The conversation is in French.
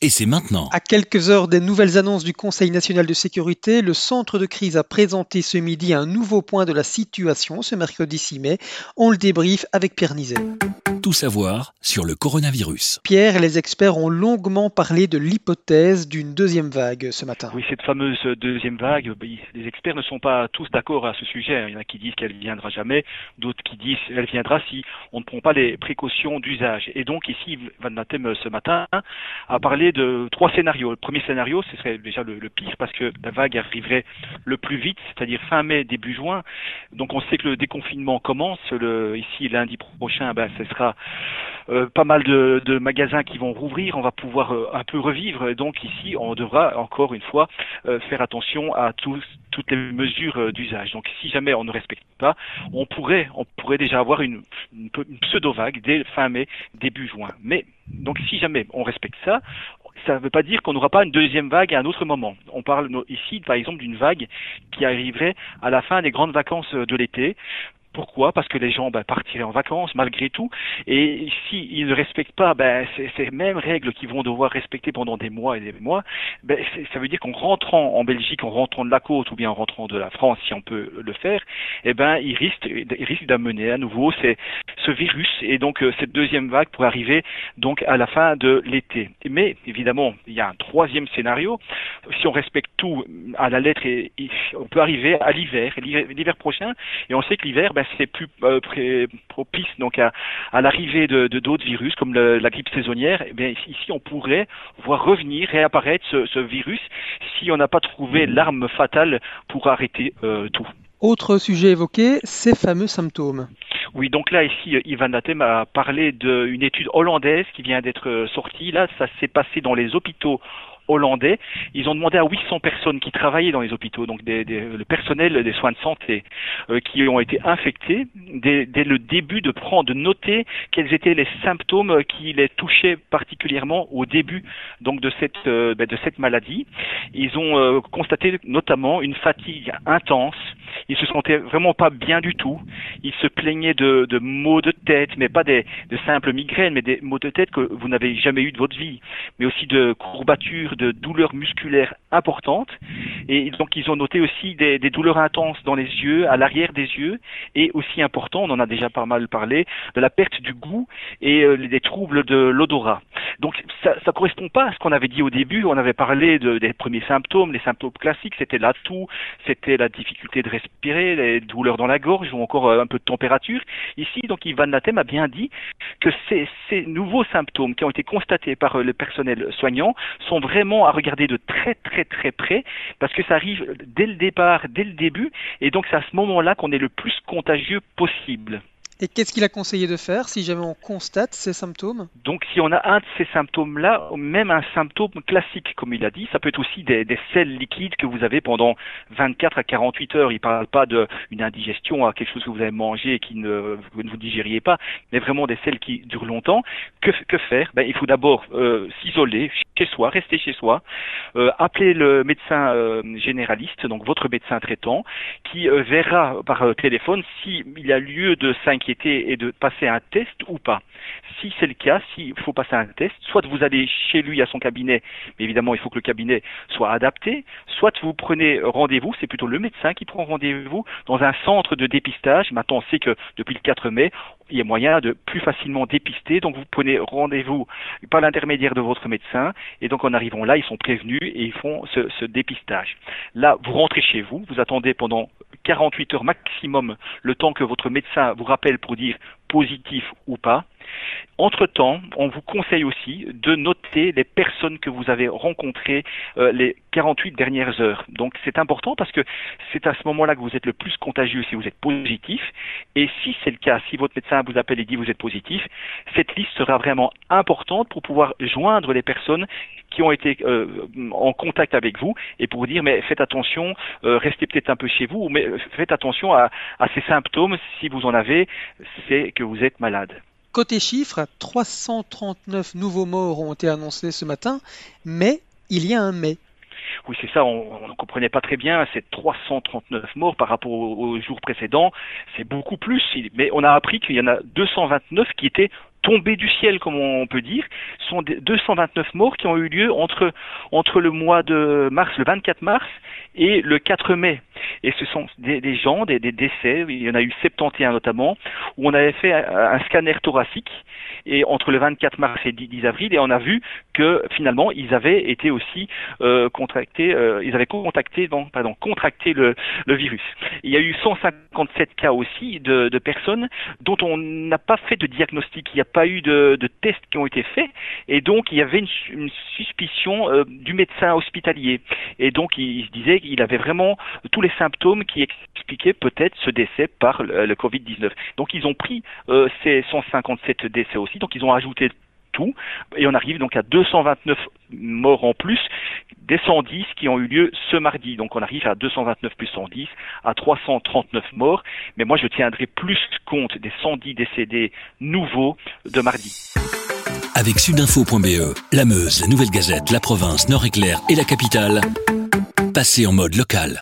et c'est maintenant. À quelques heures des nouvelles annonces du Conseil national de sécurité, le centre de crise a présenté ce midi un nouveau point de la situation ce mercredi 6 mai. On le débriefe avec Pierre Nizet tout savoir sur le coronavirus. Pierre, les experts ont longuement parlé de l'hypothèse d'une deuxième vague ce matin. Oui, cette fameuse deuxième vague, les experts ne sont pas tous d'accord à ce sujet. Il y en a qui disent qu'elle viendra jamais, d'autres qui disent qu'elle viendra si on ne prend pas les précautions d'usage. Et donc ici, Van Natem ce matin a parlé de trois scénarios. Le premier scénario, ce serait déjà le, pire parce que la vague arriverait le plus vite, c'est-à-dire fin mai, début juin. Donc on sait que le déconfinement commence. Le, ici, lundi prochain, ben, ce sera euh, pas mal de, magasins qui vont rouvrir, on va pouvoir euh, un peu revivre. Donc ici, on devra encore une fois euh, faire attention à toutes les mesures d'usage. Donc si jamais on ne respecte pas, on pourrait, on pourrait déjà avoir une, une, pseudo-vague dès fin mai, début juin. Mais donc si jamais on respecte ça, ça ne veut pas dire qu'on n'aura pas une deuxième vague à un autre moment. On parle ici, par exemple, d'une vague qui arriverait à la fin des grandes vacances de l'été. Pourquoi? Parce que les gens ben, partiraient en vacances malgré tout. Et s'ils ne respectent pas ben, ces, mêmes règles qu'ils vont devoir respecter pendant des mois et des mois, ben, ça veut dire qu'en rentrant en Belgique, en rentrant de la côte ou bien en rentrant de la France, si on peut le faire, eh ben, ils risquent, ils risquent d'amener à nouveau ces, ce virus et donc euh, cette deuxième vague pourrait arriver donc à la fin de l'été. Mais évidemment, il y a un troisième scénario. Si on respecte tout à la lettre, et, on peut arriver à l'hiver, l'hiver prochain, et on sait que l'hiver, ben, c'est plus euh, propice donc à, l'arrivée de d'autres virus comme la grippe saisonnière. Eh bien ici, on pourrait voir revenir, réapparaître ce, virus si on n'a pas trouvé l'arme fatale pour arrêter euh, tout. Autre sujet évoqué, ces fameux symptômes. Oui, donc là, ici, Ivan Datem a parlé d'une étude hollandaise qui vient d'être sortie. Là, ça s'est passé dans les hôpitaux hollandais. Ils ont demandé à 800 personnes qui travaillaient dans les hôpitaux, donc des, le personnel des soins de santé, euh, qui ont été infectés, dès, le début de prendre, de noter quels étaient les symptômes qui les touchaient particulièrement au début donc de cette euh, ben, de cette maladie. Ils ont euh, constaté notamment une fatigue intense. Ils se sentaient vraiment pas bien du tout. Ils se plaignaient de, de maux de tête, mais pas des, de simples migraines, mais des maux de tête que vous n'avez jamais eu de votre vie, mais aussi de courbatures de douleurs musculaires importantes. Et donc ils ont noté aussi des, douleurs intenses dans les yeux, à l'arrière des yeux, et aussi important, on en a déjà pas mal parlé, de la perte du goût et euh, des troubles de l'odorat. Donc ça ne correspond pas à ce qu'on avait dit au début. On avait parlé de, des premiers symptômes, les symptômes classiques, c'était la toux, c'était la difficulté de respirer, les douleurs dans la gorge ou encore euh, un peu de température. Ici, donc Ivan Natem a bien dit que ces, ces nouveaux symptômes qui ont été constatés par euh, le personnel soignant sont vraiment à regarder de très très très près parce que ça arrive dès le départ, dès le début, et donc c'est à ce moment-là qu'on est le plus contagieux possible. Et qu'est-ce qu'il a conseillé de faire si jamais on constate ces symptômes Donc si on a un de ces symptômes-là, même un symptôme classique, comme il a dit, ça peut être aussi des, des selles liquides que vous avez pendant 24 à 48 heures. Il ne parle pas d'une indigestion à quelque chose que vous avez mangé et qui ne, vous ne vous digériez pas, mais vraiment des selles qui durent longtemps. Que, faire? Ben, Il faut d'abord euh, s'isoler chez soi, rester chez soi, euh, appeler le médecin euh, généraliste, donc votre médecin traitant, qui verra par téléphone s'il y a lieu de 5 et de passer un test ou pas. Si c'est le cas, s'il faut passer un test, soit vous allez chez lui à son cabinet, mais évidemment il faut que le cabinet soit adapté, soit vous prenez rendez-vous, c'est plutôt le médecin qui prend rendez-vous dans un centre de dépistage. Maintenant on sait que depuis le 4 mai, il y a moyen de plus facilement dépister, donc vous prenez rendez-vous par l'intermédiaire de votre médecin, et donc en arrivant là, ils sont prévenus et ils font ce, ce dépistage. Là, vous rentrez chez vous, vous attendez pendant 48 heures maximum le temps que votre médecin vous rappelle pour dire positif ou pas. Entre-temps, on vous conseille aussi de noter les personnes que vous avez rencontrées euh, les 48 dernières heures. Donc c'est important parce que c'est à ce moment-là que vous êtes le plus contagieux si vous êtes positif. Et si c'est le cas, si votre médecin vous appelle et dit vous êtes positif, cette liste sera vraiment importante pour pouvoir joindre les personnes qui ont été euh, en contact avec vous et pour dire mais faites attention, euh, restez peut-être un peu chez vous, mais faites attention à, à ces symptômes si vous en avez, c'est que vous êtes malade. Côté chiffres, 339 nouveaux morts ont été annoncés ce matin, mais il y a un mais. Oui, c'est ça, on ne comprenait pas très bien, c'est 339 morts par rapport au, au jour précédent, c'est beaucoup plus, mais on a appris qu'il y en a 229 qui étaient tombés du ciel, comme on peut dire, sont 229 morts qui ont eu lieu entre, entre le mois de mars, le 24 mars, et le 4 mai. Et ce sont des, gens, des, décès, il y en a eu 71 notamment, où on avait fait un, scanner thoracique et entre le 24 mars et 10 avril, et on a vu que finalement ils avaient été aussi euh, contractés, euh, ils avaient contacté, pardon, contracté le, le, virus. Il y a eu 157 cas aussi de, de personnes dont on n'a pas fait de diagnostic, pas eu de, tests qui ont été faits, et donc il y avait une, suspicion euh, du médecin hospitalier. Et donc il, se disait il avait vraiment tous les symptômes qui expliquaient peut-être ce décès par le, Covid-19. Donc ils ont pris euh, ces 157 décès aussi, donc ils ont ajouté et on arrive donc à 229 morts en plus des 110 qui ont eu lieu ce mardi. Donc on arrive à 229 plus 110, à 339 morts, mais moi je tiendrai plus compte des 110 décédés nouveaux de mardi. Avec sudinfo.be, la Meuse, Nouvelle Gazette, la province, Nord-Éclair et la capitale, Passer en mode local.